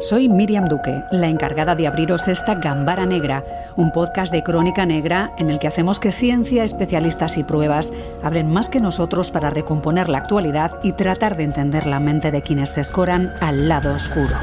Soy Miriam Duque, la encargada de abriros esta Gambara Negra, un podcast de crónica negra en el que hacemos que ciencia, especialistas y pruebas hablen más que nosotros para recomponer la actualidad y tratar de entender la mente de quienes se escoran al lado oscuro.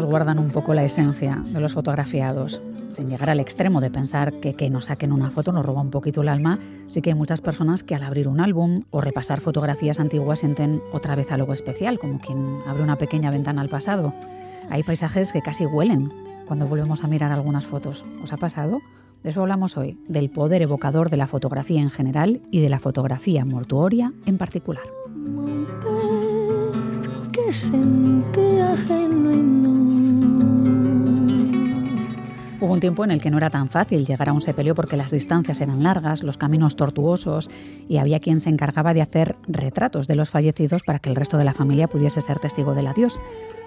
Guardan un poco la esencia de los fotografiados, sin llegar al extremo de pensar que que nos saquen una foto nos roba un poquito el alma, sí que hay muchas personas que al abrir un álbum o repasar fotografías antiguas sienten otra vez algo especial, como quien abre una pequeña ventana al pasado. Hay paisajes que casi huelen cuando volvemos a mirar algunas fotos. ¿Os ha pasado? De eso hablamos hoy, del poder evocador de la fotografía en general y de la fotografía mortuoria en particular. Sentía. Hubo un tiempo en el que no era tan fácil llegar a un sepelio porque las distancias eran largas, los caminos tortuosos y había quien se encargaba de hacer retratos de los fallecidos para que el resto de la familia pudiese ser testigo del adiós.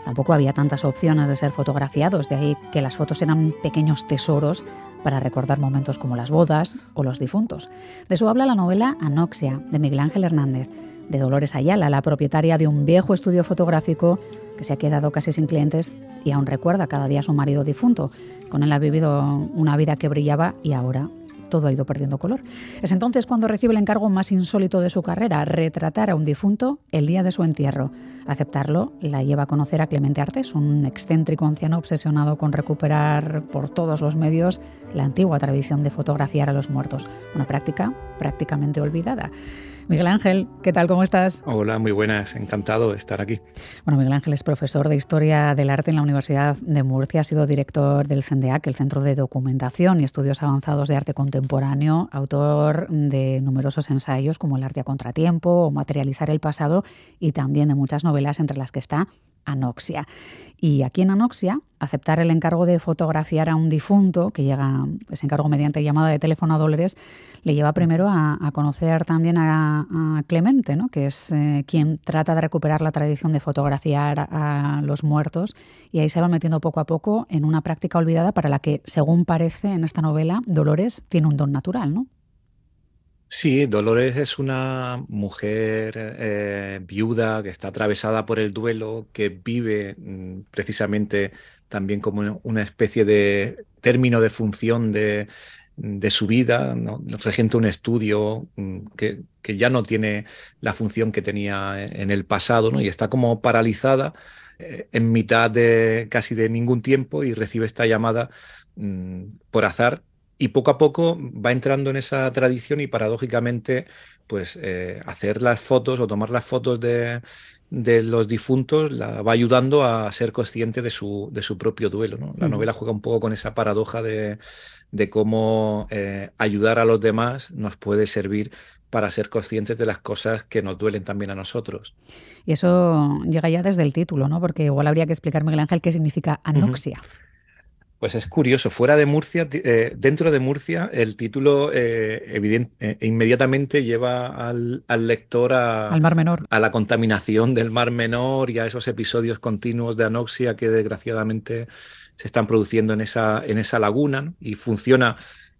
Tampoco había tantas opciones de ser fotografiados, de ahí que las fotos eran pequeños tesoros para recordar momentos como las bodas o los difuntos. De eso habla la novela Anoxia, de Miguel Ángel Hernández, de Dolores Ayala, la propietaria de un viejo estudio fotográfico que se ha quedado casi sin clientes y aún recuerda cada día a su marido difunto. Con él ha vivido una vida que brillaba y ahora todo ha ido perdiendo color. Es entonces cuando recibe el encargo más insólito de su carrera, retratar a un difunto el día de su entierro. Aceptarlo la lleva a conocer a Clemente Artes, un excéntrico anciano obsesionado con recuperar por todos los medios la antigua tradición de fotografiar a los muertos, una práctica prácticamente olvidada. Miguel Ángel, ¿qué tal? ¿Cómo estás? Hola, muy buenas, encantado de estar aquí. Bueno, Miguel Ángel es profesor de Historia del Arte en la Universidad de Murcia, ha sido director del CENDEAC, el Centro de Documentación y Estudios Avanzados de Arte Contemporáneo, autor de numerosos ensayos como El arte a contratiempo o Materializar el pasado y también de muchas novelas entre las que está Anoxia. Y aquí en Anoxia, aceptar el encargo de fotografiar a un difunto, que llega ese encargo mediante llamada de teléfono a Dolores, le lleva primero a, a conocer también a, a Clemente, ¿no? que es eh, quien trata de recuperar la tradición de fotografiar a, a los muertos, y ahí se va metiendo poco a poco en una práctica olvidada para la que, según parece en esta novela, Dolores tiene un don natural, ¿no? Sí, Dolores es una mujer eh, viuda que está atravesada por el duelo, que vive mm, precisamente también como una especie de término de función de, de su vida, ¿no? un estudio mm, que, ya no tiene la función que tenía en el pasado ¿no? y está como paralizada eh, en mitad de casi de ningún tiempo y recibe esta llamada mm, por azar y poco a poco va entrando en esa tradición y paradójicamente, pues eh, hacer las fotos o tomar las fotos de, de, los difuntos la va ayudando a ser consciente de su, de su propio duelo. ¿no? La novela juega un poco con esa paradoja de, de cómo eh, ayudar a los demás nos puede servir para ser conscientes de las cosas que nos duelen también a nosotros. Y eso llega ya desde el título, ¿no? Porque igual habría que explicar, Miguel Ángel, qué significa anoxia. Uh -huh. Pues es curioso, fuera de Murcia, eh, dentro de Murcia, el título eh, evidente, eh, inmediatamente lleva al, al, lector a, al Mar Menor. a la contaminación del Mar Menor y a esos episodios continuos de anoxia que desgraciadamente se están produciendo en esa, en esa laguna ¿no? y funciona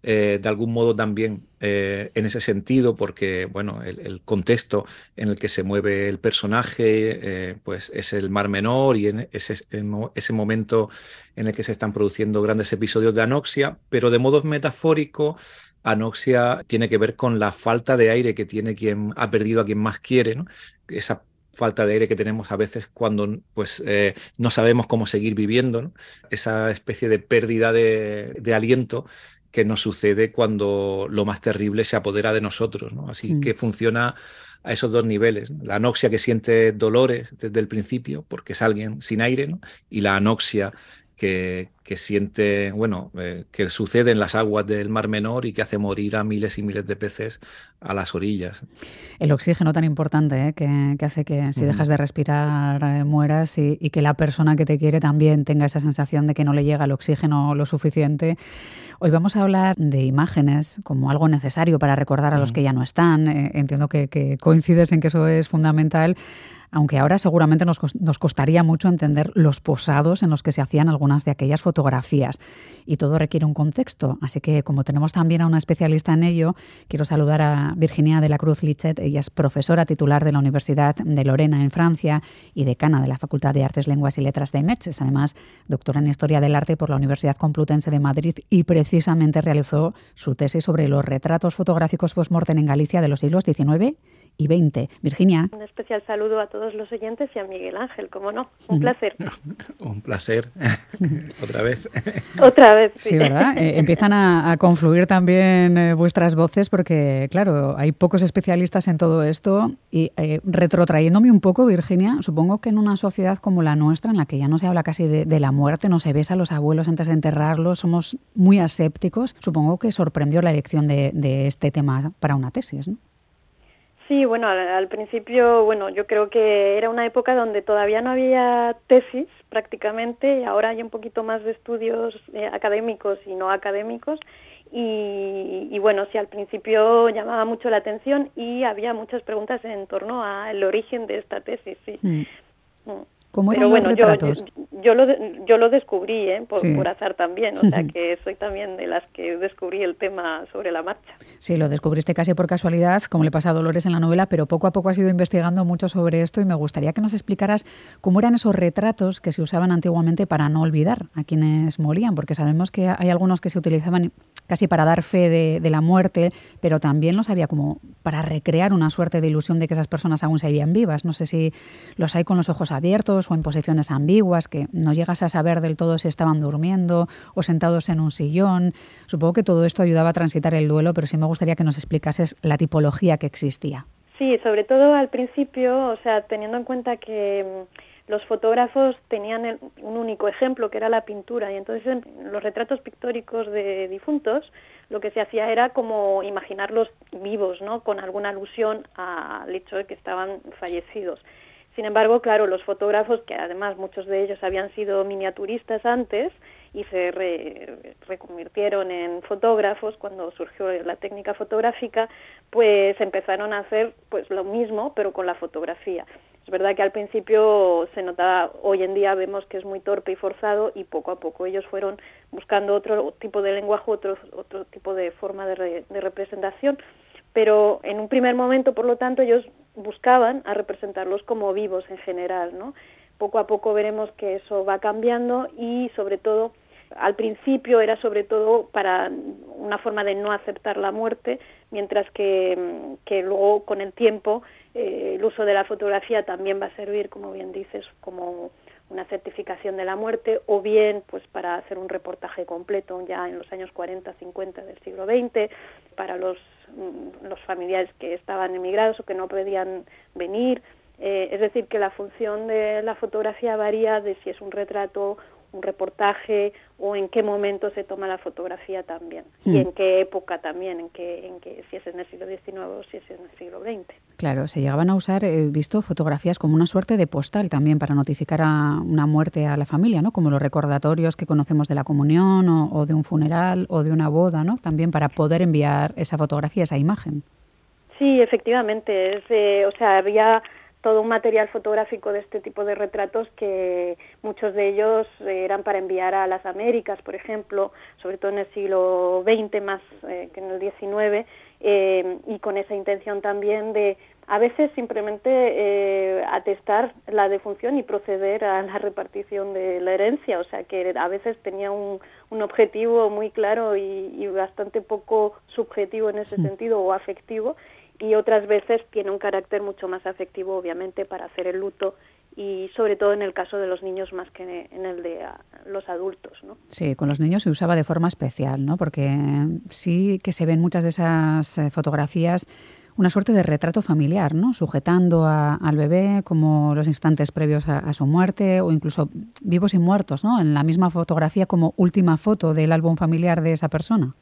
eh, de algún modo también eh, en ese sentido, porque bueno, el, contexto en el que se mueve el personaje eh, pues es el Mar Menor y en ese, ese, momento en el que se están produciendo grandes episodios de anoxia, pero de modo metafórico. Anoxia tiene que ver con la falta de aire que tiene quien ha perdido a quien más quiere, ¿no? esa falta de aire que tenemos a veces cuando pues no sabemos cómo seguir viviendo, esa especie de pérdida de aliento que nos sucede cuando lo más terrible se apodera de nosotros. ¿no? Así mm. que funciona a esos dos niveles. ¿no? La anoxia que siente dolores desde el principio, porque es alguien sin aire, ¿no? y la anoxia que, siente, bueno, eh, que sucede en las aguas del Mar Menor y que hace morir a miles y miles de peces a las orillas. El oxígeno tan importante ¿eh? que, hace que si dejas de respirar eh, mueras y, y, que la persona que te quiere también tenga esa sensación de que no le llega el oxígeno lo suficiente. Hoy vamos a hablar de imágenes como algo necesario para recordar a los que ya no están. entiendo que, que coincides en que eso es fundamental aunque ahora seguramente nos, costaría mucho entender los posados en los que se hacían algunas de aquellas fotografías. Y todo requiere un contexto. Así que como tenemos también a una especialista en ello, quiero saludar a Virginia de la Cruz Lichet. Ella es profesora titular de la Universidad de Lorena en Francia y decana de la Facultad de Artes, Lenguas y Letras de Metz. Es además doctora en Historia del Arte por la Universidad Complutense de Madrid y precisamente realizó su tesis sobre los retratos fotográficos post-mortem en Galicia de los siglos XIX y 20. Virginia. Un especial saludo a todos los oyentes y a Miguel Ángel, como no. Un placer. Un placer. Otra vez. Otra vez. Sí, ¿verdad? Eh, empiezan a, confluir también eh, vuestras voces porque, claro, hay pocos especialistas en todo esto y eh, retrotrayéndome un poco, Virginia, supongo que en una sociedad como la nuestra, en la que ya no se habla casi de, la muerte, no se besa a los abuelos antes de enterrarlos, somos muy asépticos, supongo que sorprendió la elección de, de este tema para una tesis, ¿no? Sí, bueno, al, principio, bueno, yo creo que era una época donde todavía no había tesis prácticamente, y ahora hay un poquito más de estudios eh, académicos y no académicos, y, bueno, sí, al principio llamaba mucho la atención y había muchas preguntas en torno al origen de esta tesis, sí. Mm. Mm. ¿Cómo eran los retratos? Yo, lo, yo lo descubrí, ¿eh? por, por, azar también, o sea que soy también de las que descubrí el tema sobre la marcha. Sí, lo descubriste casi por casualidad, como le pasa a Dolores en la novela, pero poco a poco has ido investigando mucho sobre esto y me gustaría que nos explicaras cómo eran esos retratos que se usaban antiguamente para no olvidar a quienes morían, porque sabemos que hay algunos que se utilizaban casi para dar fe de, de la muerte, pero también los había como para recrear una suerte de ilusión de que esas personas aún seguían vivas. No sé si los hay con los ojos abiertos o en posiciones ambiguas, que no llegas a saber del todo si estaban durmiendo o sentados en un sillón. Supongo que todo esto ayudaba a transitar el duelo, pero sí me gustaría que nos explicases la tipología que existía. Sí, sobre todo al principio, o sea, teniendo en cuenta que mm, los fotógrafos tenían un único ejemplo, que era la pintura, y entonces en los retratos pictóricos de difuntos lo que se hacía era como imaginarlos vivos, ¿no? Con alguna alusión al hecho de que estaban fallecidos. Sin embargo, claro, los fotógrafos, que además muchos de ellos habían sido miniaturistas antes y se reconvirtieron en fotógrafos cuando surgió la técnica fotográfica, pues empezaron a hacer pues lo mismo, pero con la fotografía. Es verdad que al principio se notaba, hoy en día vemos que es muy torpe y forzado y poco a poco ellos fueron buscando otro tipo de lenguaje, otro, otro tipo de forma de, de representación, pero en un primer momento, por lo tanto, ellos buscaban a representarlos como vivos en general, ¿no? Poco a poco veremos que eso va cambiando y sobre todo al principio era sobre todo para una forma de no aceptar la muerte, mientras que, luego con el tiempo eh, el uso de la fotografía también va a servir, como bien dices, como una certificación de la muerte o bien pues para hacer un reportaje completo ya en los años 40, 50 del siglo XX para los Mm, los familiares que estaban emigrados o que no podían venir. Eh, es decir, que la función de la fotografía varía de si es un retrato, un reportaje o en qué momento se toma la fotografía también y hmm. en qué época también, en qué, en qué, si es en el siglo XIX o si es en el siglo XX. Claro, se llegaban a usar, he visto fotografías como una suerte de postal también para notificar a una muerte a la familia, ¿no? Como los recordatorios que conocemos de la comunión o, de un funeral o de una boda, ¿no? También para poder enviar esa fotografía, esa imagen. Sí, efectivamente, es, o sea, había todo un material fotográfico de este tipo de retratos que muchos de ellos eran para enviar a las Américas, por ejemplo, sobre todo en el siglo XX más eh, que en el XIX, eh, y con esa intención también de a veces simplemente eh, atestar la defunción y proceder a la repartición de la herencia, o sea que a veces tenía un, un objetivo muy claro y, bastante poco subjetivo en ese sentido o afectivo y otras veces tiene un carácter mucho más afectivo, obviamente, para hacer el luto y sobre todo en el caso de los niños más que en el de los adultos, ¿no? Sí, con los niños se usaba de forma especial, ¿no? Porque sí que se ven muchas de esas eh, fotografías una suerte de retrato familiar, ¿no? Sujetando al bebé como los instantes previos a, su muerte o incluso vivos y muertos, ¿no? En la misma fotografía como última foto del álbum familiar de esa persona.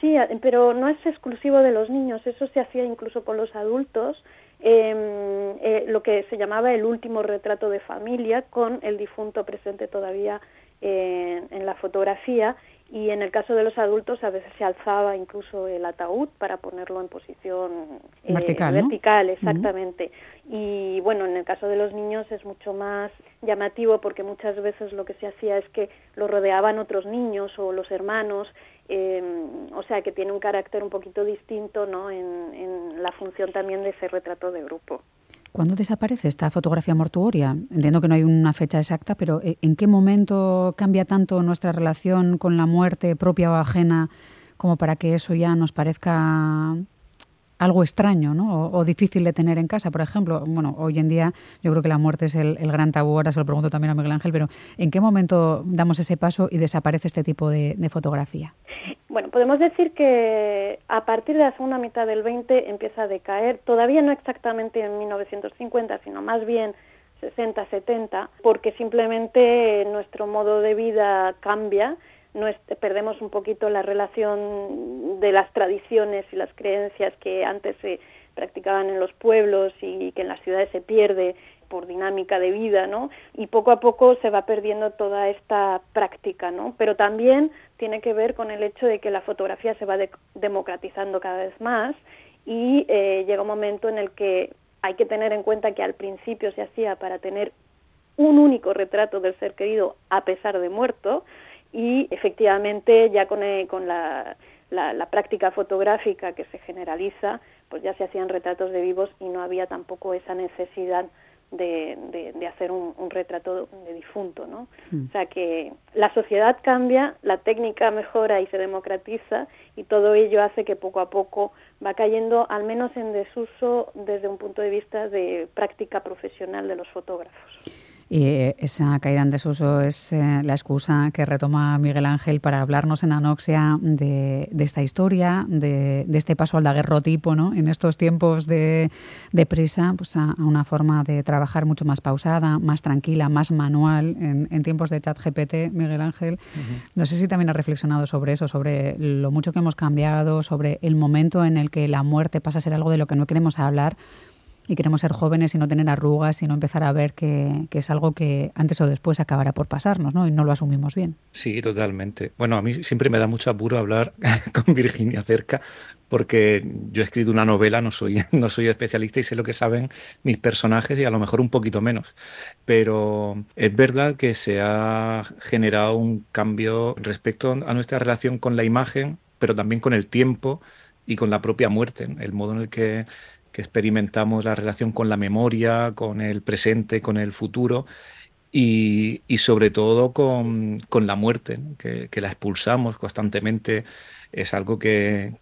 Sí, pero no es exclusivo de los niños, eso se hacía incluso con los adultos, em, eh, lo que se llamaba el último retrato de familia con el difunto presente todavía en la fotografía y en el caso de los adultos a veces se alzaba incluso el ataúd para ponerlo en posición eh, vertical, vertical exactamente. Y bueno, en el caso de los niños es mucho más llamativo porque muchas veces lo que se hacía es que lo rodeaban otros niños o los hermanos, eh, o sea que tiene un carácter un poquito distinto ¿no? en, en la función también de ese retrato de grupo. ¿Cuándo desaparece esta fotografía mortuoria? Entiendo que no hay una fecha exacta, pero eh, ¿en qué momento cambia tanto nuestra relación con la muerte propia o ajena como para que eso ya nos parezca algo extraño ¿no? o, difícil de tener en casa, por ejemplo. Bueno, hoy en día yo creo que la muerte es el, gran tabú, ahora se lo pregunto también a Miguel Ángel, pero ¿en qué momento damos ese paso y desaparece este tipo de, fotografía? Bueno, podemos decir que a partir de la segunda mitad del 20 empieza a decaer, todavía no exactamente en 1950, sino más bien 60, 70, porque simplemente nuestro modo de vida cambia no perdemos un poquito la relación de las tradiciones y las creencias que antes se practicaban en los pueblos y que en las ciudades se pierde por dinámica de vida, ¿no? Y poco a poco se va perdiendo toda esta práctica, ¿no? Pero también tiene que ver con el hecho de que la fotografía se va democratizando cada vez más y eh, llega un momento en el que hay que tener en cuenta que al principio se hacía para tener un único retrato del ser querido a pesar de muerto, y efectivamente ya con, eh, con la, la, práctica fotográfica que se generaliza, pues ya se hacían retratos de vivos y no había tampoco esa necesidad de, de, hacer un, retrato de difunto, ¿no? Hmm. O sea que la sociedad cambia, la técnica mejora y se democratiza y todo ello hace que poco a poco va cayendo al menos en desuso desde un punto de vista de práctica profesional de los fotógrafos. Y esa caída en desuso es eh, la excusa que retoma Miguel Ángel para hablarnos en Anoxia de, esta historia, de, este paso al daguerrotipo, ¿no? En estos tiempos de, prisa, pues a, una forma de trabajar mucho más pausada, más tranquila, más manual, en, tiempos de chat GPT, Miguel Ángel. No sé si también ha reflexionado sobre eso, sobre lo mucho que hemos cambiado, sobre el momento en el que la muerte pasa a ser algo de lo que no queremos hablar y queremos ser jóvenes y no tener arrugas y no empezar a ver que, es algo que antes o después acabará por pasarnos, ¿no? Y no lo asumimos bien. Sí, totalmente. Bueno, a mí siempre me da mucho apuro hablar con Virginia cerca porque yo he escrito una novela, no soy, no soy especialista y sé lo que saben mis personajes y a lo mejor un poquito menos. Pero es verdad que se ha generado un cambio respecto a nuestra relación con la imagen, pero también con el tiempo y con la propia muerte, el modo en el que que experimentamos la relación con la memoria, con el presente, con el futuro y, sobre todo con, la muerte, que, la expulsamos constantemente, es algo que,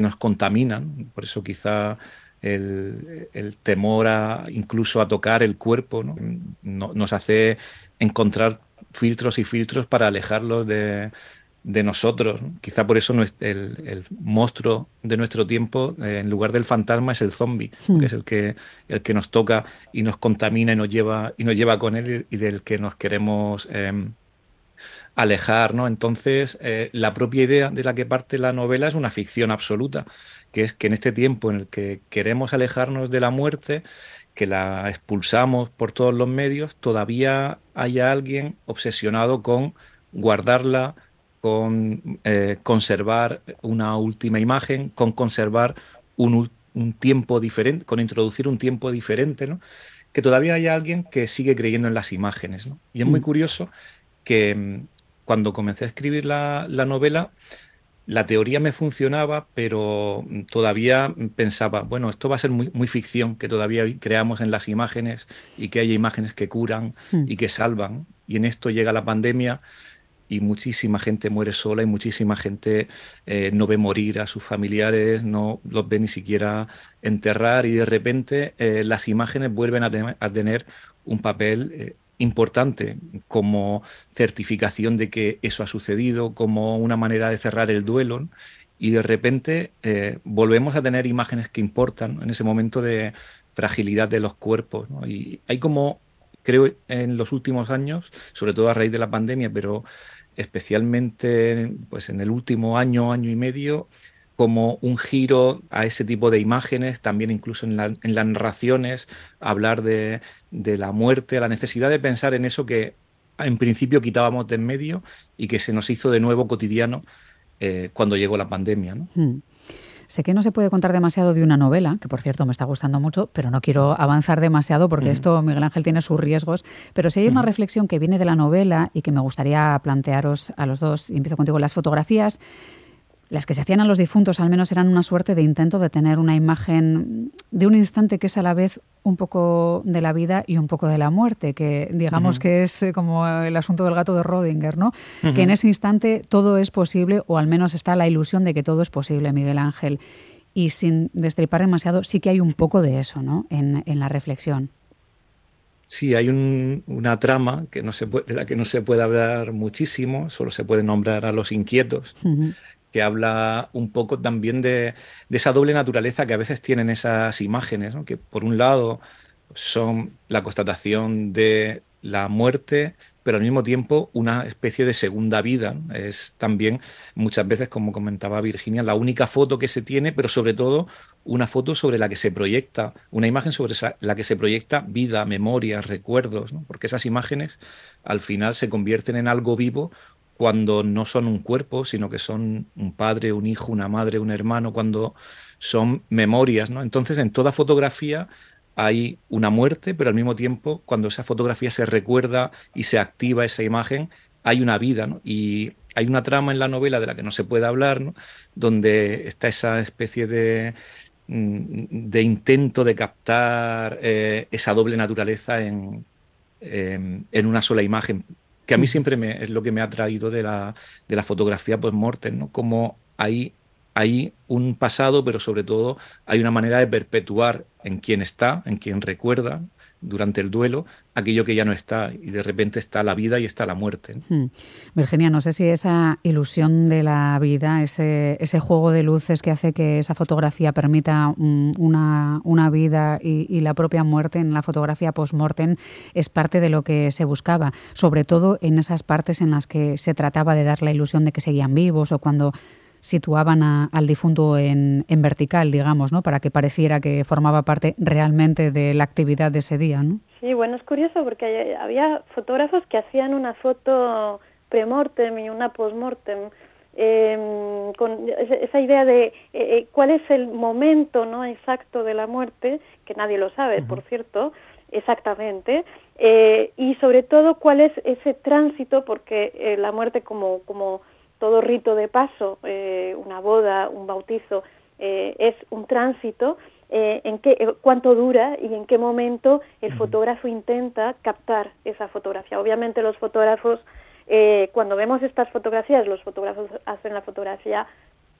nos contamina. Por eso quizá el, temor a, incluso a tocar el cuerpo nos hace encontrar filtros y filtros para alejarlos de, de nosotros. Quizá por eso el, el, monstruo de nuestro tiempo, eh, en lugar del fantasma, es el zombie, hmm. que es el que, el que nos toca y nos contamina y nos lleva, y nos lleva con él y del que nos queremos em, alejar. ¿no? Entonces, eh, la propia idea de la que parte la novela es una ficción absoluta, que es que en este tiempo en el que queremos alejarnos de la muerte, que la expulsamos por todos los medios, todavía haya alguien obsesionado con guardarla, con eh, conservar una última imagen, con conservar un, tiempo diferente, con introducir un tiempo diferente, ¿no? que todavía hay alguien que sigue creyendo en las imágenes. Y es muy mm. curioso que mm, cuando comencé a escribir la, novela, la teoría me funcionaba, pero mm, todavía pensaba, bueno, esto va a ser muy, muy, ficción, que todavía creamos en las imágenes y que haya imágenes que curan y que salvan. Y en esto llega la pandemia y muchísima gente muere sola y muchísima gente eh, no ve morir a sus familiares, no los ve ni siquiera enterrar y de repente eh, las imágenes vuelven a, tener un papel eh, importante como certificación de que eso ha sucedido, como una manera de cerrar el duelo. y de repente volvemos a tener imágenes que importan en ese momento de fragilidad de los cuerpos. Y hay como, creo, en los últimos años, sobre todo a raíz de la pandemia, pero especialmente pues, en el último año, año y medio, como un giro a ese tipo de imágenes, también incluso en, las narraciones, hablar de, la muerte, la necesidad de pensar en eso que en principio quitábamos de en medio y que se nos hizo de nuevo cotidiano eh, cuando llegó la pandemia. Hmm. Sé que no se puede contar demasiado de una novela, que por cierto me está gustando mucho, pero no quiero avanzar demasiado porque esto, Miguel Ángel, tiene sus riesgos. Pero si hay una reflexión que viene de la novela y que me gustaría plantearos a los dos, y empiezo contigo, las fotografías las que se hacían a los difuntos al menos eran una suerte de intento de tener una imagen de un instante que es a la vez un poco de la vida y un poco de la muerte, que digamos que es eh, como el asunto del gato de Rodinger, ¿no? Que en ese instante todo es posible o al menos está la ilusión de que todo es posible, Miguel Ángel. Y sin destripar demasiado, sí que hay un poco de eso, ¿no? En, la reflexión. Sí, hay una trama que no se de la que no se puede hablar muchísimo, solo se puede nombrar a los inquietos, que habla un poco también de, esa doble naturaleza que a veces tienen esas imágenes, que por un lado son la constatación de la muerte, pero al mismo tiempo una especie de segunda vida. Es también muchas veces, como comentaba Virginia, la única foto que se tiene, pero sobre todo una foto sobre la que se proyecta, una imagen sobre la que se proyecta vida, memoria, recuerdos, porque esas imágenes al final se convierten en algo vivo cuando no son un cuerpo, sino que son un padre, un hijo, una madre, un hermano, cuando son memorias, ¿no? Entonces, en toda fotografía hay una muerte, pero al mismo tiempo, cuando esa fotografía se recuerda y se activa esa imagen, hay una vida, ¿no? Y hay una trama en la novela de la que no se puede hablar, ¿no? Donde está esa especie de, mm, de intento de captar eh, esa doble naturaleza en, en una sola imagen que a mí siempre me, es lo que me ha traído de la, de la fotografía post-mortem, ¿no? Como hay, hay un pasado, pero sobre todo hay una manera de perpetuar en quien está, en quien recuerda, durante el duelo aquello que ya no está y de repente está la vida y está la muerte. Hmm. Virginia, no sé si esa ilusión de la vida, ese, ese juego de luces que hace que esa fotografía permita mm, una, una, vida y, la propia muerte en la fotografía post-mortem es parte de lo que se buscaba, sobre todo en esas partes en las que se trataba de dar la ilusión de que seguían vivos o cuando situaban al difunto en, vertical, digamos, ¿no? Para que pareciera que formaba parte realmente de la actividad de ese día, ¿no? Sí, bueno, es curioso porque había fotógrafos que hacían una foto premortem y una postmortem eh, con esa idea de eh, eh, cuál es el momento no exacto de la muerte, que nadie lo sabe, por cierto, exactamente, eh, y sobre todo cuál es ese tránsito, porque la muerte como, como todo rito de paso, eh, una boda, un bautizo, eh, es un tránsito, eh, en qué, cuánto dura y en qué momento el fotógrafo intenta captar esa fotografía. Obviamente los fotógrafos, cuando vemos estas fotografías, los fotógrafos hacen la fotografía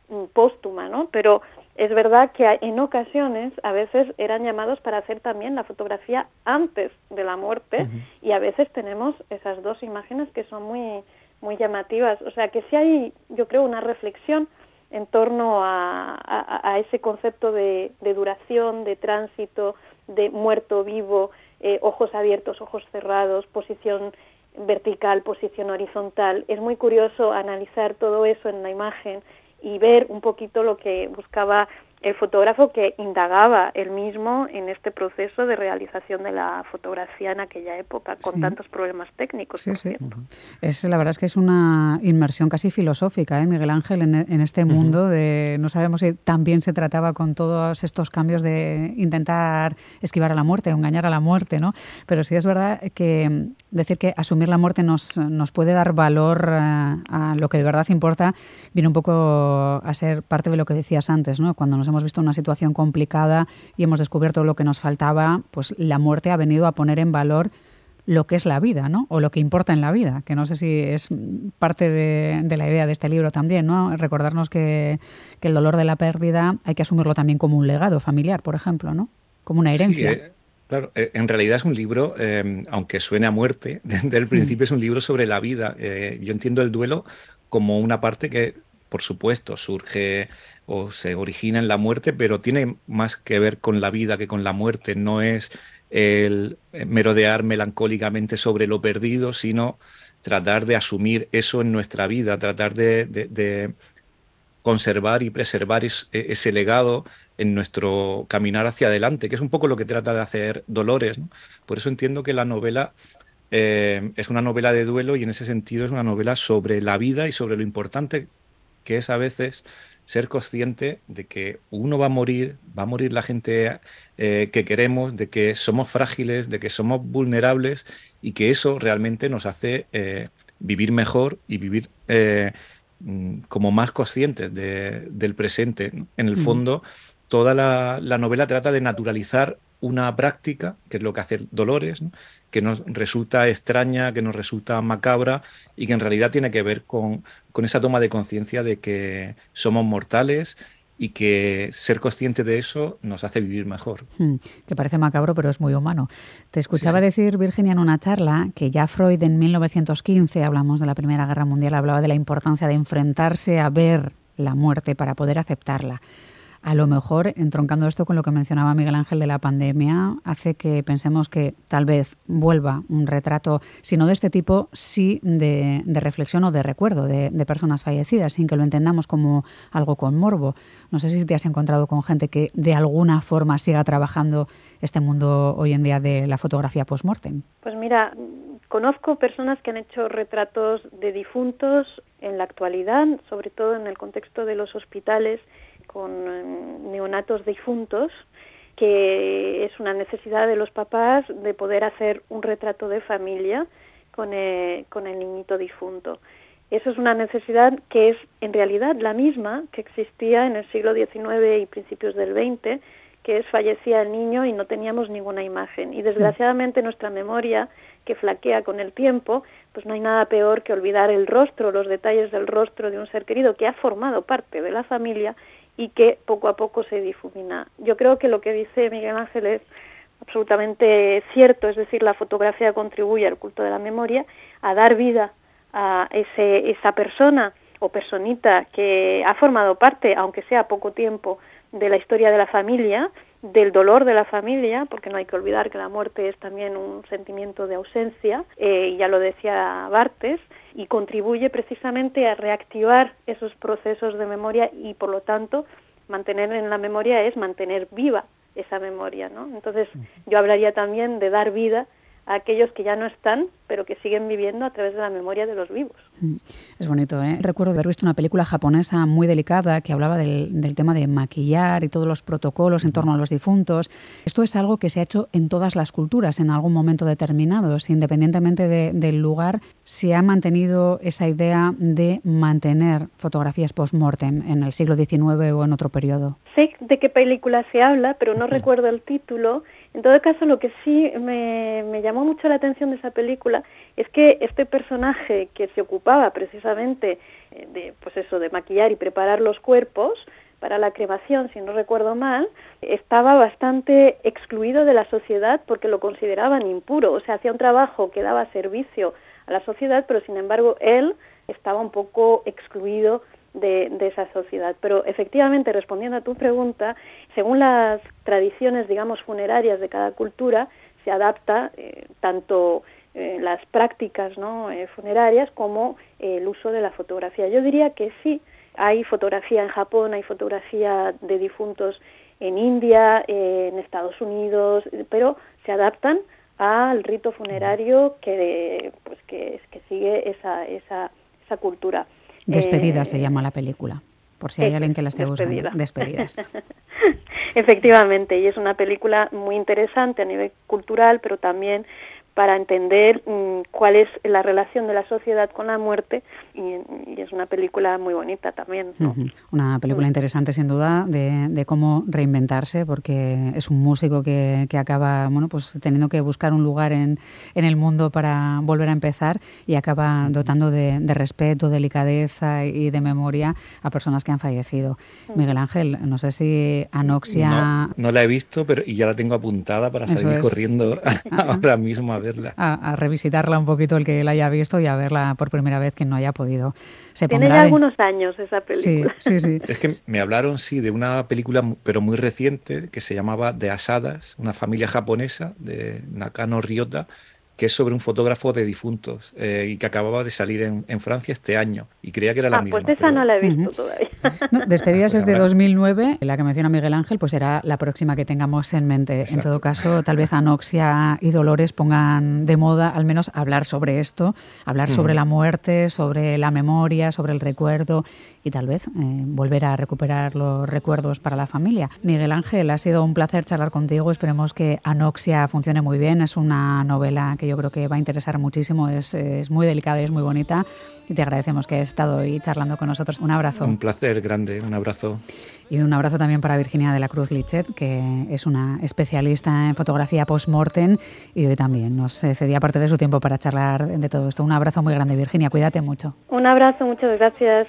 mm, póstuma, ¿no? Pero es verdad que en ocasiones a veces eran llamados para hacer también la fotografía antes de la muerte y a veces tenemos esas dos imágenes que son muy muy llamativas. O sea que sí hay, yo creo, una reflexión en torno a, ese concepto de, duración, de tránsito, de muerto vivo, eh, ojos abiertos, ojos cerrados, posición vertical, posición horizontal. Es muy curioso analizar todo eso en la imagen y ver un poquito lo que buscaba el fotógrafo que indagaba él mismo en este proceso de realización de la fotografía en aquella época con tantos problemas técnicos. Sí, sí. Es, la verdad es que es una inmersión casi filosófica, ¿eh, Miguel Ángel, en, este mundo de no sabemos si también se trataba con todos estos cambios de intentar esquivar a la muerte o engañar a la muerte, ¿no? Pero sí es verdad que decir que asumir la muerte nos, nos puede dar valor a, eh, a lo que de verdad importa viene un poco a ser parte de lo que decías antes, ¿no? Cuando nos hemos visto una situación complicada y hemos descubierto lo que nos faltaba, pues la muerte ha venido a poner en valor lo que es la vida, ¿no? O lo que importa en la vida, que no sé si es parte de, la idea de este libro también, ¿no? Recordarnos que, el dolor de la pérdida hay que asumirlo también como un legado familiar, por ejemplo, ¿no? Como una herencia. Eh, claro, eh, en realidad es un libro, eh, aunque suene a muerte, desde el principio es un libro sobre la vida. yo entiendo el duelo como una parte que por supuesto, surge o se origina en la muerte, pero tiene más que ver con la vida que con la muerte. No es el merodear melancólicamente sobre lo perdido, sino tratar de asumir eso en nuestra vida, tratar de, conservar y preservar e, ese legado en nuestro caminar hacia adelante, que es un poco lo que trata de hacer Dolores. Por eso entiendo que la novela eh, es una novela de duelo y en ese sentido es una novela sobre la vida y sobre lo importante que es a veces ser consciente de que uno va a morir, va a morir la gente eh, que queremos, de que somos frágiles, de que somos vulnerables y que eso realmente nos hace eh, vivir mejor y vivir eh, mm, como más conscientes del presente. En el fondo, toda la, la novela trata de naturalizar una práctica, que es lo que hace Dolores, que nos resulta extraña, que nos resulta macabra y que en realidad tiene que ver con, con esa toma de conciencia de que somos mortales y que ser consciente de eso nos hace vivir mejor. Hmm, que parece macabro, pero es muy humano. Te escuchaba decir, Virginia, en una charla que ya Freud en 1915, hablamos de la Primera Guerra Mundial, hablaba de la importancia de enfrentarse a ver la muerte para poder aceptarla a lo mejor, entroncando esto con lo que mencionaba Miguel Ángel de la pandemia, hace que pensemos que tal vez vuelva un retrato, si no de este tipo, sí de, reflexión o de recuerdo de, personas fallecidas, sin que lo entendamos como algo con morbo. No sé si te has encontrado con gente que de alguna forma siga trabajando este mundo hoy en día de la fotografía post-mortem. Pues mira, conozco personas que han hecho retratos de difuntos en la actualidad, sobre todo en el contexto de los hospitales con em, neonatos difuntos, que es una necesidad de los papás de poder hacer un retrato de familia con el, con el niñito difunto. Eso es una necesidad que es en realidad la misma que existía en el siglo XIX y principios del XX, que es fallecía el niño y no teníamos ninguna imagen. Y desgraciadamente nuestra memoria, que flaquea con el tiempo, pues no hay nada peor que olvidar el rostro, los detalles del rostro de un ser querido que ha formado parte de la familia y que poco a poco se difumina. Yo creo que lo que dice Miguel Ángel es absolutamente cierto, es decir, la fotografía contribuye al culto de la memoria, a dar vida a ese, esa persona o personita que ha formado parte, aunque sea poco tiempo, de la historia de la familia, del dolor de la familia, porque no hay que olvidar que la muerte es también un sentimiento de ausencia, eh, ya lo decía Bartes, y contribuye precisamente a reactivar esos procesos de memoria y por lo tanto mantener en la memoria es mantener viva esa memoria, ¿no? Entonces yo hablaría también de dar vida a aquellos que ya no están, pero que siguen viviendo a través de la memoria de los vivos. Mm. Es bonito, ¿eh? Recuerdo haber visto una película japonesa muy delicada que hablaba del, tema de maquillar y todos los protocolos en torno a los difuntos. Esto es algo que se ha hecho en todas las culturas en algún momento determinado, independientemente del lugar, se ha mantenido esa idea de mantener fotografías post-mortem en el siglo XIX o en otro periodo. Sé de qué película se habla, pero no recuerdo el título en todo caso, lo que sí me, me, llamó mucho la atención de esa película es que este personaje que se ocupaba precisamente eh, de, pues eso, de maquillar y preparar los cuerpos para la cremación, si no recuerdo mal, estaba bastante excluido de la sociedad porque lo consideraban impuro, o sea, hacía un trabajo que daba servicio a la sociedad, pero sin embargo él estaba un poco excluido de, esa sociedad. Pero efectivamente, respondiendo a tu pregunta, según las tradiciones, digamos, funerarias de cada cultura, se adapta eh, tanto eh, las prácticas ¿no? Eh, funerarias como el uso de la fotografía. Yo diría que sí, hay fotografía en Japón, hay fotografía de difuntos en India, en Estados Unidos, pero se adaptan al rito funerario que, pues, que, que sigue esa, esa, esa cultura. Despedida se eh, llama la película, por si hay alguien que la esté buscando. Despedidas. Efectivamente, y es una película muy interesante a nivel cultural, pero también para entender mm, cuál es la relación de la sociedad con la muerte y, es una película muy bonita también. Una película interesante sin duda de, cómo reinventarse porque es un músico que, que, acaba bueno pues teniendo que buscar un lugar en, en, el mundo para volver a empezar y acaba dotando de, respeto, delicadeza y de memoria a personas que han fallecido. Miguel Ángel, no sé si Anoxia... No, la he visto pero y ya la tengo apuntada para salir corriendo ahora mismo a verla. A, revisitarla un poquito el que la haya visto y a verla por primera vez quien no haya podido. Se Tiene ya algunos años esa película. Sí, sí, sí. Es que me hablaron, sí, de una película, pero muy reciente, que se llamaba De Asadas, una familia japonesa de Nakano Ryota, que es sobre un fotógrafo de difuntos eh, y que acababa de salir en, Francia este año. Y creía que era la ah, misma. Pues esa no la he visto todavía. despedidas pues es de 2009, la que menciona Miguel Ángel, pues será la próxima que tengamos en mente. En todo caso, tal vez Anoxia y Dolores pongan de moda al menos hablar sobre esto, hablar sobre la muerte, sobre la memoria, sobre el recuerdo y tal vez eh, volver a recuperar los recuerdos para la familia. Miguel Ángel, ha sido un placer charlar contigo. Esperemos que Anoxia funcione muy bien. Es una novela que yo creo que va a interesar muchísimo. Es, es muy delicada y es muy bonita. Y te agradecemos que hayas estado hoy charlando con nosotros. Un abrazo. Un placer grande, un abrazo. Y un abrazo también para Virginia de la Cruz Lichet, que es una especialista en fotografía post-mortem y hoy también nos cedía parte de su tiempo para charlar de todo esto. Un abrazo muy grande, Virginia. Cuídate mucho. Un abrazo, muchas gracias.